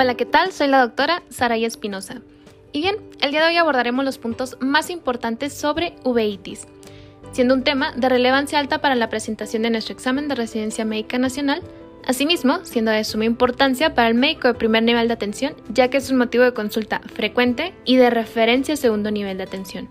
Hola, ¿qué tal? Soy la doctora Saraya Espinosa. Y bien, el día de hoy abordaremos los puntos más importantes sobre uveitis, siendo un tema de relevancia alta para la presentación de nuestro examen de residencia médica nacional, asimismo siendo de suma importancia para el médico de primer nivel de atención, ya que es un motivo de consulta frecuente y de referencia segundo nivel de atención.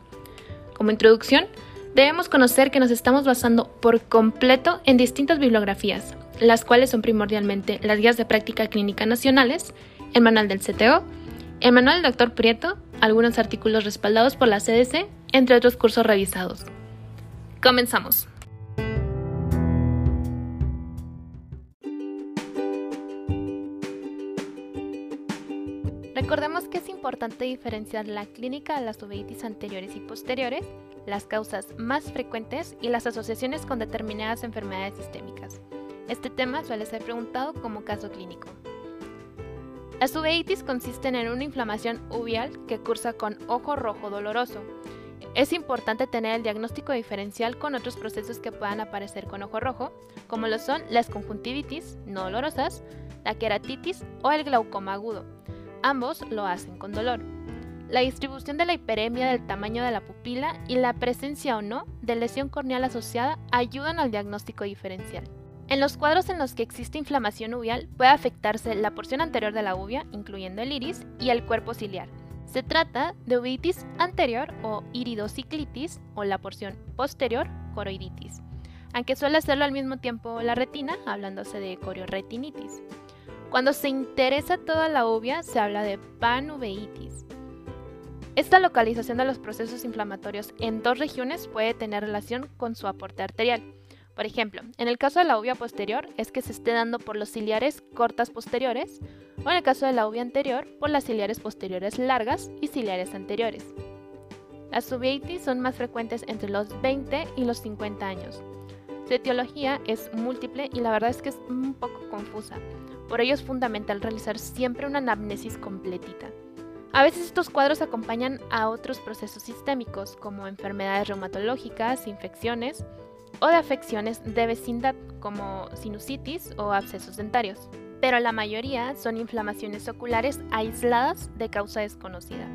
Como introducción, debemos conocer que nos estamos basando por completo en distintas bibliografías, las cuales son primordialmente las guías de práctica clínica nacionales, el manual del CTO, el manual del Dr. Prieto, algunos artículos respaldados por la CDC, entre otros cursos revisados. Comenzamos. Recordemos que es importante diferenciar la clínica de las uveitis anteriores y posteriores, las causas más frecuentes y las asociaciones con determinadas enfermedades sistémicas. Este tema suele ser preguntado como caso clínico. Las uveitis consisten en una inflamación uvial que cursa con ojo rojo doloroso. Es importante tener el diagnóstico diferencial con otros procesos que puedan aparecer con ojo rojo, como lo son las conjuntivitis no dolorosas, la queratitis o el glaucoma agudo. Ambos lo hacen con dolor. La distribución de la hiperemia del tamaño de la pupila y la presencia o no de lesión corneal asociada ayudan al diagnóstico diferencial. En los cuadros en los que existe inflamación uvial puede afectarse la porción anterior de la uvia, incluyendo el iris, y el cuerpo ciliar. Se trata de uveitis anterior o iridociclitis o la porción posterior, coroiditis, aunque suele hacerlo al mismo tiempo la retina, hablándose de corioretinitis. Cuando se interesa toda la uvia, se habla de panuveitis. Esta localización de los procesos inflamatorios en dos regiones puede tener relación con su aporte arterial. Por ejemplo, en el caso de la uvia posterior es que se esté dando por los ciliares cortas posteriores, o en el caso de la uvia anterior por las ciliares posteriores largas y ciliares anteriores. Las uveitis son más frecuentes entre los 20 y los 50 años. Su etiología es múltiple y la verdad es que es un poco confusa. Por ello es fundamental realizar siempre una anamnesis completita. A veces estos cuadros acompañan a otros procesos sistémicos como enfermedades reumatológicas, infecciones, o de afecciones de vecindad como sinusitis o abscesos dentarios, pero la mayoría son inflamaciones oculares aisladas de causa desconocida.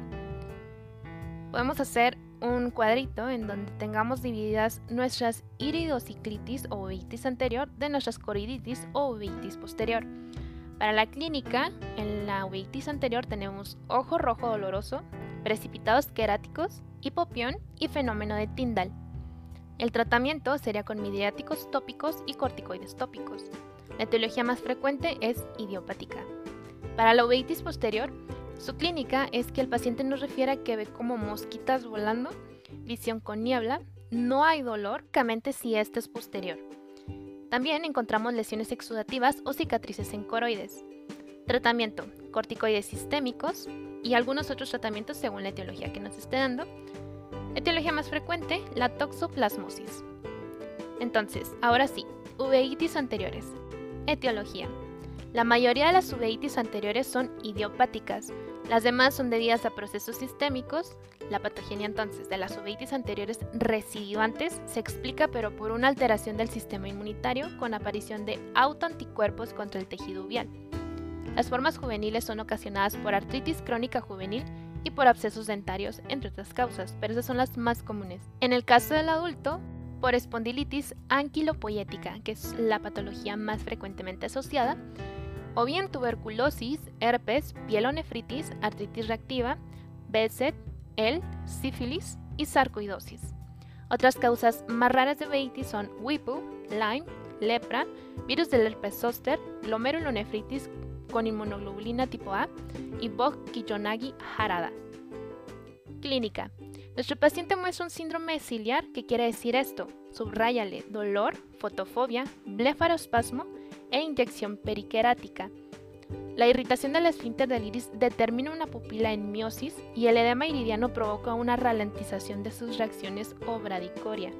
Podemos hacer un cuadrito en donde tengamos divididas nuestras iridociclitis o uveitis anterior de nuestras coriditis o uveitis posterior. Para la clínica, en la uveitis anterior tenemos ojo rojo doloroso, precipitados queráticos, hipopión y fenómeno de Tyndall. El tratamiento sería con midiáticos tópicos y corticoides tópicos. La etiología más frecuente es idiopática. Para la uveitis posterior, su clínica es que el paciente nos refiere que ve como mosquitas volando, visión con niebla, no hay dolor, únicamente si este es posterior. También encontramos lesiones exudativas o cicatrices en coroides. Tratamiento, corticoides sistémicos y algunos otros tratamientos según la etiología que nos esté dando, Etiología más frecuente, la toxoplasmosis. Entonces, ahora sí, uveitis anteriores. Etiología. La mayoría de las uveitis anteriores son idiopáticas. Las demás son debidas a procesos sistémicos. La patogenia entonces de las uveitis anteriores residuantes se explica pero por una alteración del sistema inmunitario con aparición de autoanticuerpos contra el tejido uvial. Las formas juveniles son ocasionadas por artritis crónica juvenil y por abscesos dentarios, entre otras causas, pero esas son las más comunes. En el caso del adulto, por espondilitis anquilopoyética, que es la patología más frecuentemente asociada, o bien tuberculosis, herpes, pielonefritis, artritis reactiva, BSET, EL, sífilis y sarcoidosis. Otras causas más raras de uveitis son WIPU, Lyme, lepra, virus del herpes zoster, glomerulonefritis con inmunoglobulina tipo A y Bok-Kiyonagi Harada. Clínica. Nuestro paciente muestra un síndrome ciliar, ¿qué quiere decir esto? Subráyale dolor, fotofobia, blefarospasmo e inyección periquerática. La irritación del esfínter del iris determina una pupila en miosis y el edema iridiano provoca una ralentización de sus reacciones o bradicoria.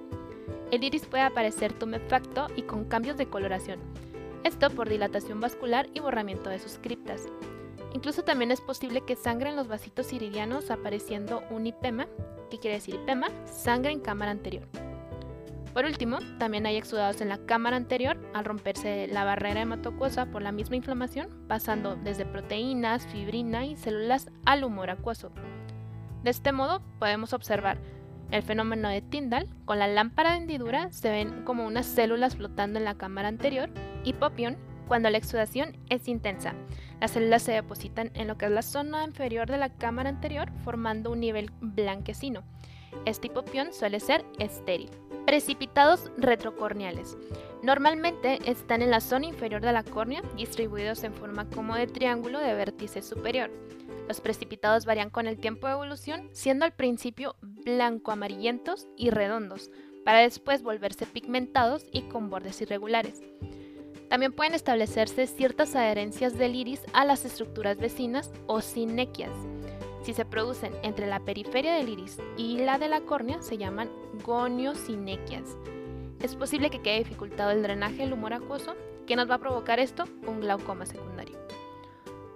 El iris puede aparecer tumefacto y con cambios de coloración, esto por dilatación vascular y borramiento de sus criptas. Incluso también es posible que sangre en los vasitos iridianos apareciendo un hipema, ¿qué quiere decir hipema? Sangre en cámara anterior. Por último, también hay exudados en la cámara anterior al romperse la barrera hematoacuosa por la misma inflamación, pasando desde proteínas, fibrina y células al humor acuoso. De este modo podemos observar el fenómeno de Tyndall, con la lámpara de hendidura se ven como unas células flotando en la cámara anterior, y Popion, cuando la exudación es intensa. Las células se depositan en lo que es la zona inferior de la cámara anterior, formando un nivel blanquecino. Este hipopión suele ser estéril. Precipitados retrocorneales. Normalmente están en la zona inferior de la córnea, distribuidos en forma como de triángulo de vértice superior. Los precipitados varían con el tiempo de evolución, siendo al principio blanco-amarillentos y redondos, para después volverse pigmentados y con bordes irregulares. También pueden establecerse ciertas adherencias del iris a las estructuras vecinas o sinequias. Si se producen entre la periferia del iris y la de la córnea, se llaman goniosinequias. Es posible que quede dificultado el drenaje del humor acuoso. ¿Qué nos va a provocar esto? Un glaucoma secundario.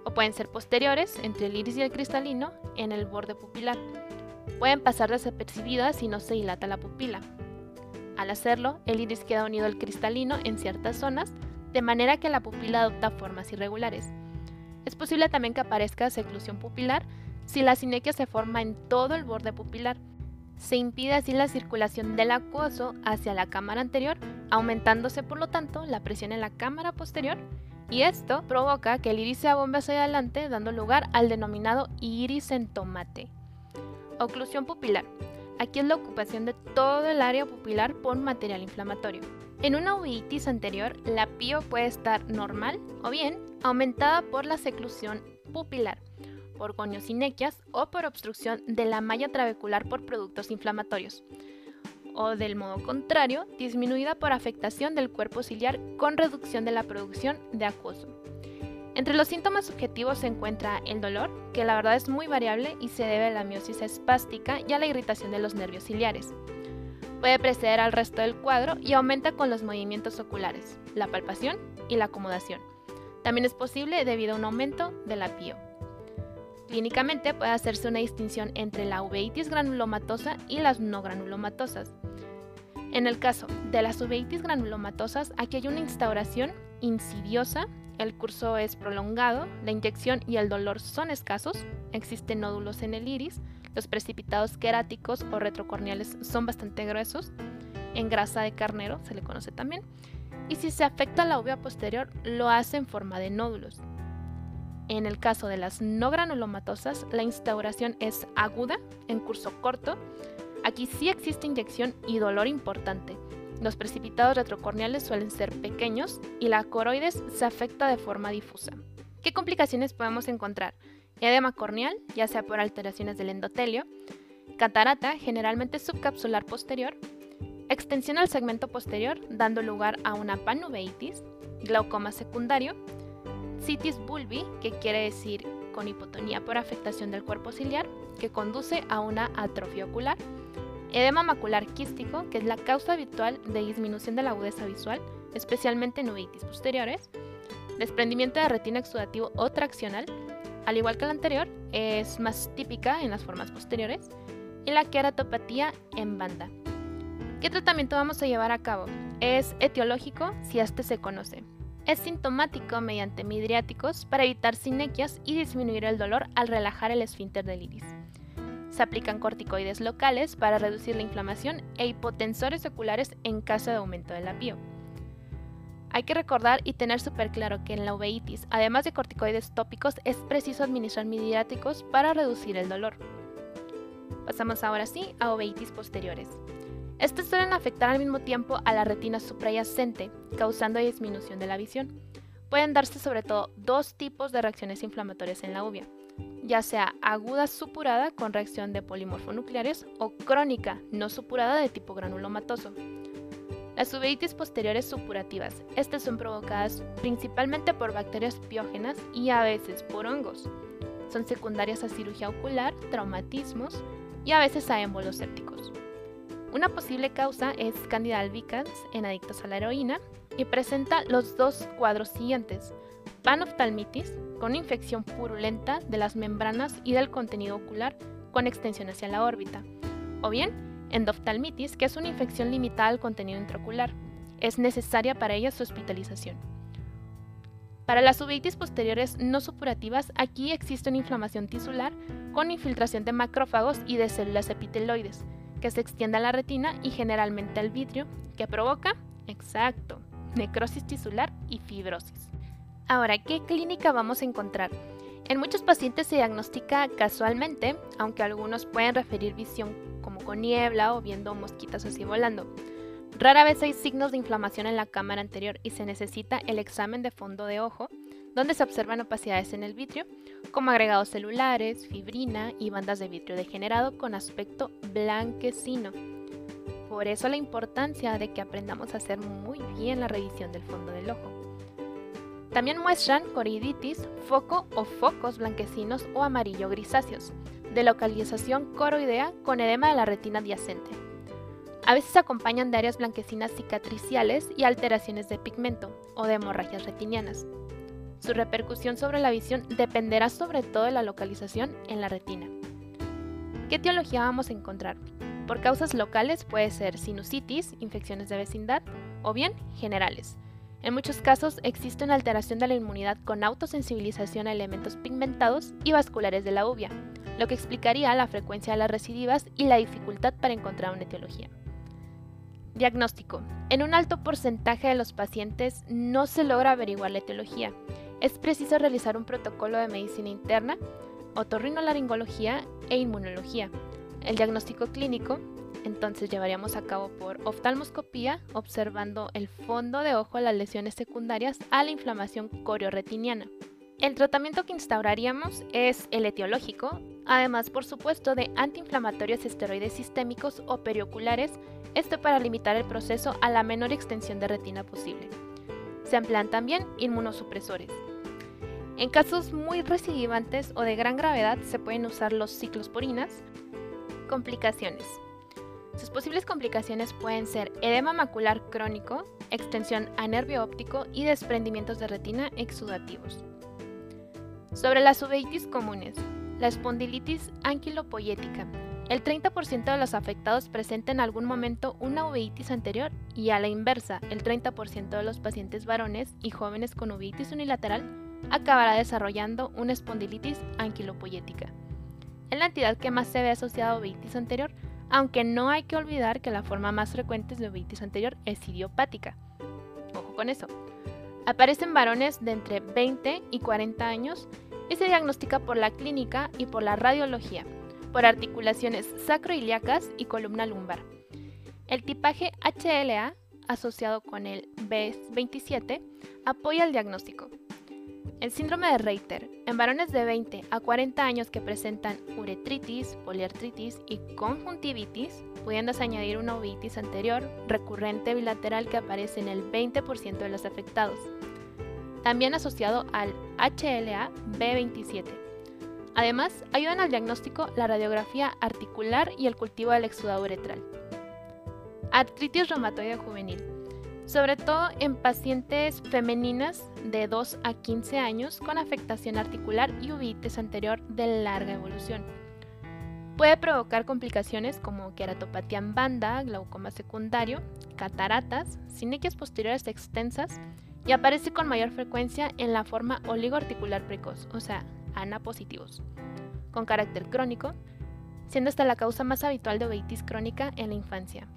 O pueden ser posteriores, entre el iris y el cristalino, en el borde pupilar. Pueden pasar desapercibidas si no se dilata la pupila. Al hacerlo, el iris queda unido al cristalino en ciertas zonas, de manera que la pupila adopta formas irregulares. Es posible también que aparezca seclusión pupilar si la sinequia se forma en todo el borde pupilar. Se impide así la circulación del acuoso hacia la cámara anterior, aumentándose por lo tanto la presión en la cámara posterior, y esto provoca que el iris se abombe hacia adelante, dando lugar al denominado iris en tomate. Oclusión pupilar. Aquí es la ocupación de todo el área pupilar por material inflamatorio. En una uveitis anterior, la pío puede estar normal o bien aumentada por la seclusión pupilar, por goniosinequias o por obstrucción de la malla trabecular por productos inflamatorios. O del modo contrario, disminuida por afectación del cuerpo ciliar con reducción de la producción de acuoso. Entre los síntomas subjetivos se encuentra el dolor, que la verdad es muy variable y se debe a la miosis espástica y a la irritación de los nervios ciliares. Puede preceder al resto del cuadro y aumenta con los movimientos oculares, la palpación y la acomodación. También es posible debido a un aumento de la pío. Clínicamente puede hacerse una distinción entre la uveitis granulomatosa y las no granulomatosas. En el caso de las uveitis granulomatosas, aquí hay una instauración insidiosa, el curso es prolongado, la inyección y el dolor son escasos, existen nódulos en el iris, los precipitados queráticos o retrocorneales son bastante gruesos. En grasa de carnero se le conoce también. Y si se afecta la uvea posterior, lo hace en forma de nódulos. En el caso de las no granulomatosas, la instauración es aguda, en curso corto. Aquí sí existe inyección y dolor importante. Los precipitados retrocorneales suelen ser pequeños y la coroides se afecta de forma difusa. ¿Qué complicaciones podemos encontrar? edema corneal, ya sea por alteraciones del endotelio, catarata, generalmente subcapsular posterior, extensión al segmento posterior, dando lugar a una panuveitis, glaucoma secundario, citis bulbi, que quiere decir con hipotonía por afectación del cuerpo ciliar, que conduce a una atrofia ocular, edema macular quístico, que es la causa habitual de disminución de la agudeza visual, especialmente en uveitis posteriores, desprendimiento de retina exudativo o traccional, al igual que la anterior, es más típica en las formas posteriores y la queratopatía en banda. ¿Qué tratamiento vamos a llevar a cabo? Es etiológico si este se conoce. Es sintomático mediante midriáticos para evitar sinequias y disminuir el dolor al relajar el esfínter del iris. Se aplican corticoides locales para reducir la inflamación e hipotensores oculares en caso de aumento de la. Hay que recordar y tener súper claro que en la uveitis, además de corticoides tópicos, es preciso administrar midiáticos para reducir el dolor. Pasamos ahora sí a uveitis posteriores. Estas suelen afectar al mismo tiempo a la retina suprayacente, causando disminución de la visión. Pueden darse sobre todo dos tipos de reacciones inflamatorias en la uvea, ya sea aguda supurada con reacción de polimorfonucleares o crónica no supurada de tipo granulomatoso. Las uveitis posteriores supurativas. Estas son provocadas principalmente por bacterias piógenas y a veces por hongos. Son secundarias a cirugía ocular, traumatismos y a veces a émbolos sépticos. Una posible causa es Candida albicans en adictos a la heroína y presenta los dos cuadros siguientes. Panoftalmitis, con infección purulenta de las membranas y del contenido ocular con extensión hacia la órbita, o bien endoftalmitis, que es una infección limitada al contenido intraocular. Es necesaria para ella su hospitalización. Para las uveitis posteriores no supurativas, aquí existe una inflamación tisular con infiltración de macrófagos y de células epiteloides, que se extiende a la retina y generalmente al vidrio, que provoca, exacto, necrosis tisular y fibrosis. Ahora, ¿qué clínica vamos a encontrar? En muchos pacientes se diagnostica casualmente, aunque algunos pueden referir visión como con niebla o viendo mosquitas así volando. Rara vez hay signos de inflamación en la cámara anterior y se necesita el examen de fondo de ojo, donde se observan opacidades en el vitrio, como agregados celulares, fibrina y bandas de vitrio degenerado con aspecto blanquecino. Por eso la importancia de que aprendamos a hacer muy bien la revisión del fondo del ojo. También muestran coroiditis, foco o focos blanquecinos o amarillo grisáceos, de localización coroidea con edema de la retina adyacente. A veces acompañan de áreas blanquecinas cicatriciales y alteraciones de pigmento o de hemorragias retinianas. Su repercusión sobre la visión dependerá sobre todo de la localización en la retina. ¿Qué etiología vamos a encontrar? Por causas locales puede ser sinusitis, infecciones de vecindad o bien generales en muchos casos existe una alteración de la inmunidad con autosensibilización a elementos pigmentados y vasculares de la uvia, lo que explicaría la frecuencia de las recidivas y la dificultad para encontrar una etiología. Diagnóstico. En un alto porcentaje de los pacientes no se logra averiguar la etiología. Es preciso realizar un protocolo de medicina interna, otorrinolaringología e inmunología. El diagnóstico clínico entonces llevaríamos a cabo por oftalmoscopía, observando el fondo de ojo las lesiones secundarias a la inflamación corioretiniana. El tratamiento que instauraríamos es el etiológico, además por supuesto de antiinflamatorios esteroides sistémicos o perioculares, esto para limitar el proceso a la menor extensión de retina posible. Se emplean también inmunosupresores. En casos muy recidivantes o de gran gravedad se pueden usar los ciclosporinas. Complicaciones. Sus posibles complicaciones pueden ser edema macular crónico, extensión a nervio óptico y desprendimientos de retina exudativos. Sobre las uveitis comunes, la espondilitis anquilopoyética. El 30% de los afectados presenta en algún momento una uveitis anterior y a la inversa, el 30% de los pacientes varones y jóvenes con uveitis unilateral acabará desarrollando una espondilitis anquilopoyética. En la entidad que más se ve asociada a uveitis anterior aunque no hay que olvidar que la forma más frecuente de uveitis anterior es idiopática. Ojo con eso. Aparecen varones de entre 20 y 40 años y se diagnostica por la clínica y por la radiología, por articulaciones sacroiliacas y columna lumbar. El tipaje HLA, asociado con el B27, apoya el diagnóstico. El síndrome de Reiter, en varones de 20 a 40 años que presentan uretritis, poliartritis y conjuntivitis, pudiéndose añadir una uveitis anterior recurrente bilateral que aparece en el 20% de los afectados, también asociado al HLA B27. Además, ayudan al diagnóstico la radiografía articular y el cultivo del exudado uretral. Artritis reumatoide juvenil sobre todo en pacientes femeninas de 2 a 15 años con afectación articular y uveitis anterior de larga evolución. Puede provocar complicaciones como queratopatía en banda, glaucoma secundario, cataratas, sinequias posteriores extensas y aparece con mayor frecuencia en la forma oligoarticular precoz, o sea, ANA positivos, con carácter crónico, siendo esta la causa más habitual de uveitis crónica en la infancia.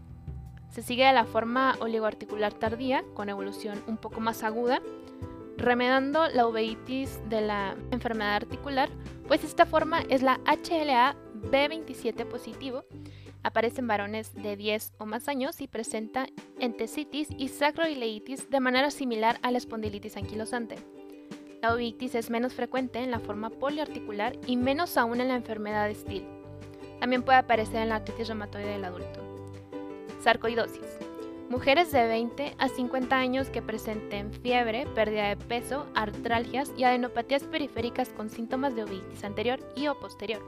Se sigue de la forma oligoarticular tardía, con evolución un poco más aguda, remedando la uveitis de la enfermedad articular, pues esta forma es la HLA B27 positivo, aparece en varones de 10 o más años y presenta entesitis y sacroileitis de manera similar a la espondilitis anquilosante. La uveitis es menos frecuente en la forma poliarticular y menos aún en la enfermedad de Still. También puede aparecer en la artritis reumatoide del adulto. Sarcoidosis. Mujeres de 20 a 50 años que presenten fiebre, pérdida de peso, artralgias y adenopatías periféricas con síntomas de uveitis anterior y o posterior.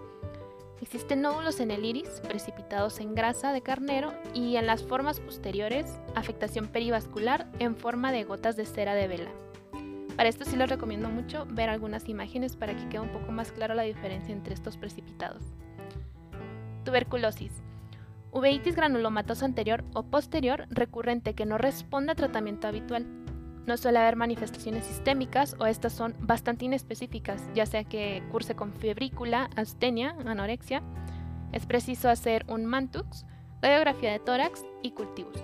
Existen nódulos en el iris, precipitados en grasa de carnero y en las formas posteriores, afectación perivascular en forma de gotas de cera de vela. Para esto sí les recomiendo mucho ver algunas imágenes para que quede un poco más clara la diferencia entre estos precipitados. Tuberculosis uveitis granulomatosa anterior o posterior recurrente que no responde a tratamiento habitual. No suele haber manifestaciones sistémicas o estas son bastante inespecíficas, ya sea que curse con febrícula, astenia, anorexia. Es preciso hacer un mantux, radiografía de tórax y cultivos.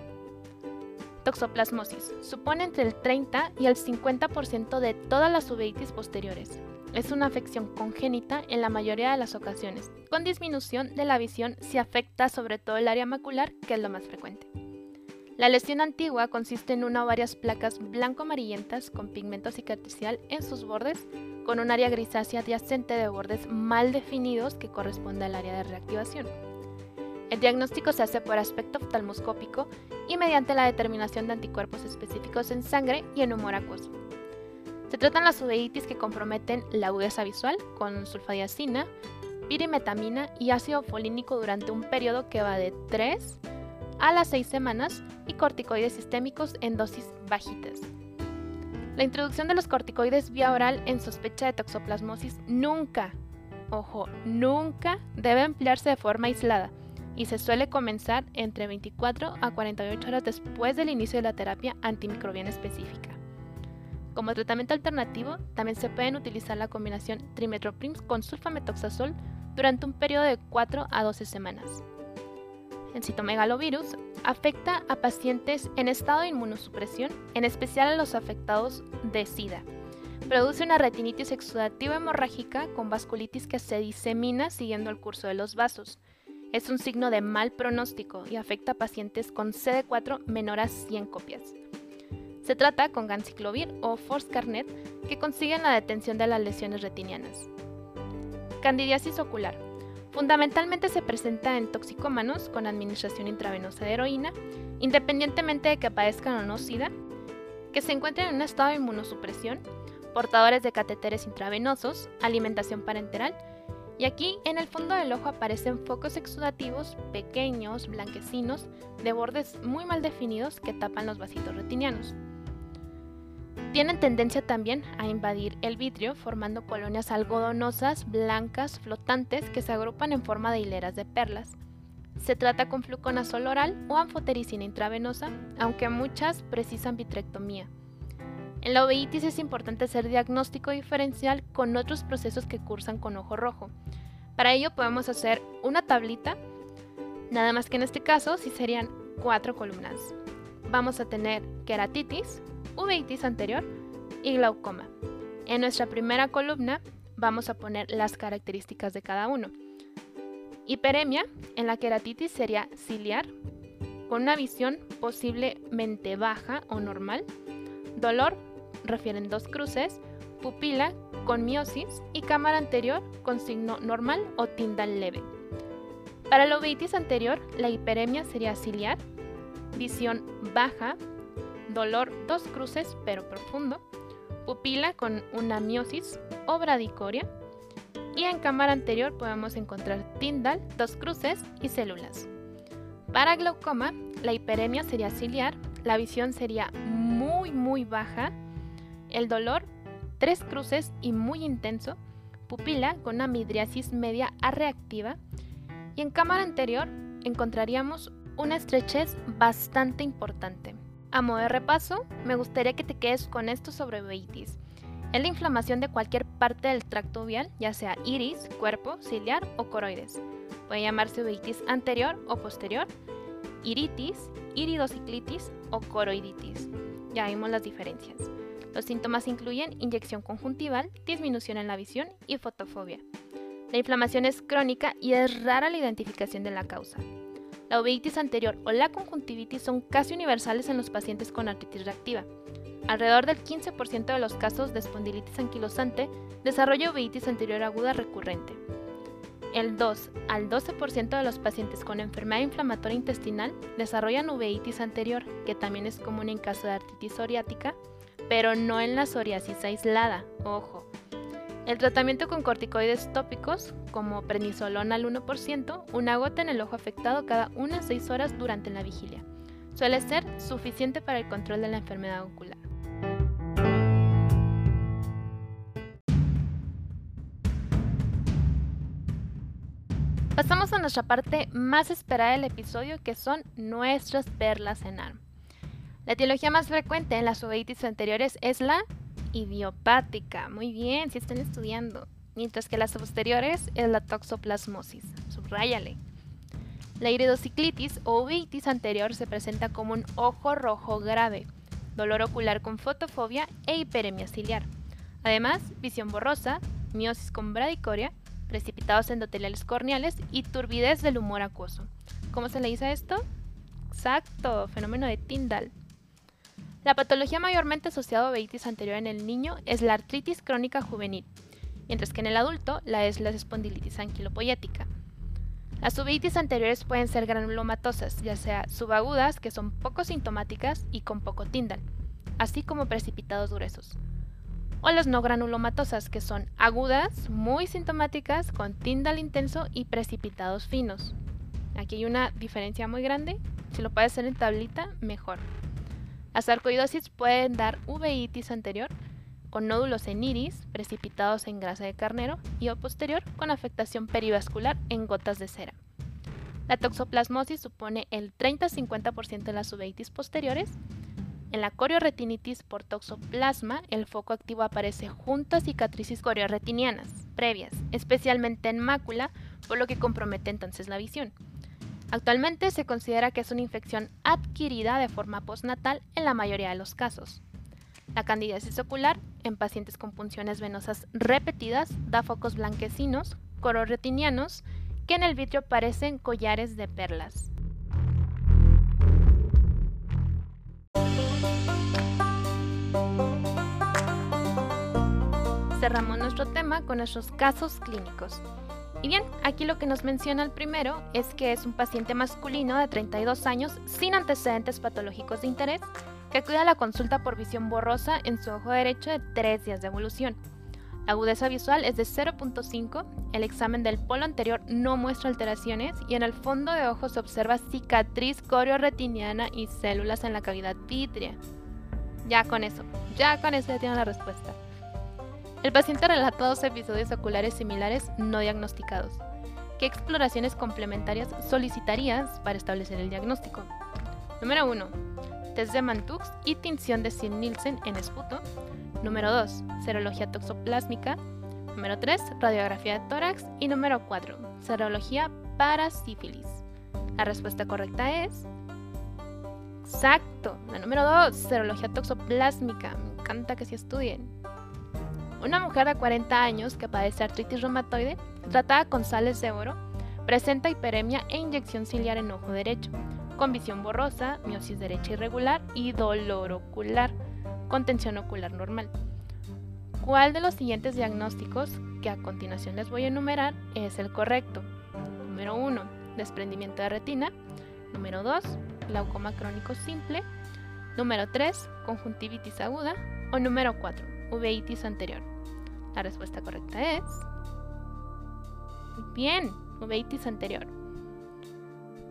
Toxoplasmosis. Supone entre el 30 y el 50% de todas las uveitis posteriores. Es una afección congénita en la mayoría de las ocasiones, con disminución de la visión si afecta sobre todo el área macular, que es lo más frecuente. La lesión antigua consiste en una o varias placas blanco-amarillentas con pigmento cicatricial en sus bordes, con un área grisácea adyacente de bordes mal definidos que corresponde al área de reactivación. El diagnóstico se hace por aspecto oftalmoscópico y mediante la determinación de anticuerpos específicos en sangre y en humor acuoso. Se tratan las uveitis que comprometen la agudeza visual con sulfadiacina, pirimetamina y ácido folínico durante un periodo que va de 3 a las 6 semanas y corticoides sistémicos en dosis bajitas. La introducción de los corticoides vía oral en sospecha de toxoplasmosis nunca, ojo, nunca debe emplearse de forma aislada y se suele comenzar entre 24 a 48 horas después del inicio de la terapia antimicrobiana específica. Como tratamiento alternativo, también se pueden utilizar la combinación trimetoprim con sulfametoxazol durante un periodo de 4 a 12 semanas. El citomegalovirus afecta a pacientes en estado de inmunosupresión, en especial a los afectados de SIDA. Produce una retinitis exudativa hemorrágica con vasculitis que se disemina siguiendo el curso de los vasos. Es un signo de mal pronóstico y afecta a pacientes con CD4 menor a 100 copias. Se trata con ganciclovir o Forscarnet que consiguen la detención de las lesiones retinianas. Candidiasis ocular. Fundamentalmente se presenta en toxicómanos con administración intravenosa de heroína, independientemente de que padezcan o no SIDA, que se encuentren en un estado de inmunosupresión, portadores de catéteres intravenosos, alimentación parenteral, y aquí en el fondo del ojo aparecen focos exudativos pequeños, blanquecinos, de bordes muy mal definidos que tapan los vasitos retinianos. Tienen tendencia también a invadir el vitrio formando colonias algodonosas, blancas, flotantes que se agrupan en forma de hileras de perlas. Se trata con fluconazol oral o anfotericina intravenosa, aunque muchas precisan vitrectomía. En la uveitis es importante hacer diagnóstico diferencial con otros procesos que cursan con ojo rojo. Para ello podemos hacer una tablita, nada más que en este caso sí serían cuatro columnas. Vamos a tener queratitis, uveitis anterior y glaucoma. En nuestra primera columna vamos a poner las características de cada uno. Hiperemia en la queratitis sería ciliar, con una visión posiblemente baja o normal. Dolor refieren dos cruces, pupila con miosis y cámara anterior con signo normal o tindal leve. Para la uveitis anterior, la hiperemia sería ciliar, visión baja, dolor dos cruces pero profundo, pupila con una miosis o bradicoria y en cámara anterior podemos encontrar tindal, dos cruces y células. Para glaucoma, la hiperemia sería ciliar, la visión sería muy muy baja, el dolor tres cruces y muy intenso, pupila con una midriasis media a reactiva y en cámara anterior encontraríamos una estrechez bastante importante. A modo de repaso, me gustaría que te quedes con esto sobre uveitis. Es la inflamación de cualquier parte del tracto uvial, ya sea iris, cuerpo, ciliar o coroides. Puede llamarse uveitis anterior o posterior, iritis, iridociclitis o coroiditis. Ya vimos las diferencias. Los síntomas incluyen inyección conjuntival, disminución en la visión y fotofobia. La inflamación es crónica y es rara la identificación de la causa. La uveitis anterior o la conjuntivitis son casi universales en los pacientes con artritis reactiva. Alrededor del 15% de los casos de espondilitis anquilosante desarrolla uveitis anterior aguda recurrente. El 2 al 12% de los pacientes con enfermedad inflamatoria intestinal desarrollan uveitis anterior, que también es común en caso de artritis psoriática, pero no en la psoriasis aislada, ojo. El tratamiento con corticoides tópicos, como prednisolona al 1%, una gota en el ojo afectado cada unas 6 horas durante la vigilia, suele ser suficiente para el control de la enfermedad ocular. Pasamos a nuestra parte más esperada del episodio, que son nuestras perlas en arm. La etiología más frecuente en las uveitis anteriores es la idiopática. Muy bien, si están estudiando. Mientras que las posteriores es la toxoplasmosis. Subráyale. La iridociclitis o uveitis anterior se presenta como un ojo rojo grave, dolor ocular con fotofobia e hiperemia ciliar. Además, visión borrosa, miosis con bradicoria, precipitados endoteliales corneales y turbidez del humor acuoso. ¿Cómo se le dice esto? Exacto, fenómeno de Tyndall. La patología mayormente asociada a uveitis anterior en el niño es la artritis crónica juvenil, mientras que en el adulto la es la espondilitis anquilopoyética. Las uveitis anteriores pueden ser granulomatosas, ya sea subagudas, que son poco sintomáticas y con poco Tyndall, así como precipitados gruesos o las no granulomatosas, que son agudas, muy sintomáticas, con tindal intenso y precipitados finos. Aquí hay una diferencia muy grande. Si lo puedes hacer en tablita, mejor. Las sarcoidosis pueden dar uveitis anterior, con nódulos en iris, precipitados en grasa de carnero, y o posterior, con afectación perivascular en gotas de cera. La toxoplasmosis supone el 30-50% de las uveitis posteriores en la corioretinitis por toxoplasma, el foco activo aparece junto a cicatrices corioretinianas previas, especialmente en mácula, por lo que compromete entonces la visión. Actualmente se considera que es una infección adquirida de forma postnatal en la mayoría de los casos. La candidiasis ocular en pacientes con punciones venosas repetidas da focos blanquecinos, cororetinianos, que en el vitrio parecen collares de perlas. cerramos nuestro tema con nuestros casos clínicos. Y bien, aquí lo que nos menciona el primero es que es un paciente masculino de 32 años sin antecedentes patológicos de interés que acude a la consulta por visión borrosa en su ojo derecho de 3 días de evolución. La agudeza visual es de 0.5, el examen del polo anterior no muestra alteraciones y en el fondo de ojo se observa cicatriz corioretiniana y células en la cavidad vítrea. Ya con eso, ya con eso ya tienen la respuesta. El paciente relata dos episodios oculares similares no diagnosticados. ¿Qué exploraciones complementarias solicitarías para establecer el diagnóstico? Número 1. Test de Mantux y tinción de Sil-Nielsen en esputo. Número 2. Serología toxoplásmica. Número 3. Radiografía de tórax. Y número 4. Serología para sífilis. La respuesta correcta es... Exacto. La número 2. Serología toxoplásmica. Me encanta que se estudien. Una mujer de 40 años que padece artritis reumatoide, tratada con sales de oro, presenta hiperemia e inyección ciliar en ojo derecho, con visión borrosa, miosis derecha irregular y dolor ocular, con tensión ocular normal. ¿Cuál de los siguientes diagnósticos que a continuación les voy a enumerar es el correcto? Número 1, desprendimiento de retina. Número 2, glaucoma crónico simple. Número 3, conjuntivitis aguda. O número 4, uveitis anterior? La respuesta correcta es... Bien, uveitis anterior.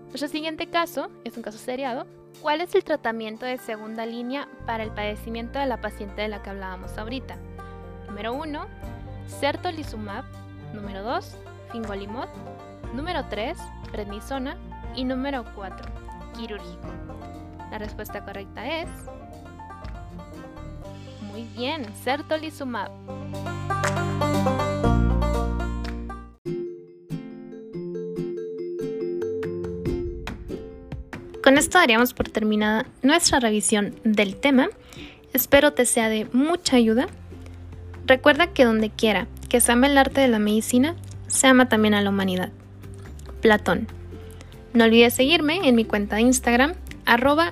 Nuestro siguiente caso es un caso seriado. ¿Cuál es el tratamiento de segunda línea para el padecimiento de la paciente de la que hablábamos ahorita? Número 1, certolizumab. Número 2, fingolimod. Número 3, prednisona. Y número 4, quirúrgico. La respuesta correcta es muy bien, certolizumab. Con esto daríamos por terminada nuestra revisión del tema. Espero te sea de mucha ayuda. Recuerda que donde quiera que se ame el arte de la medicina, se ama también a la humanidad. Platón. No olvides seguirme en mi cuenta de Instagram, arroba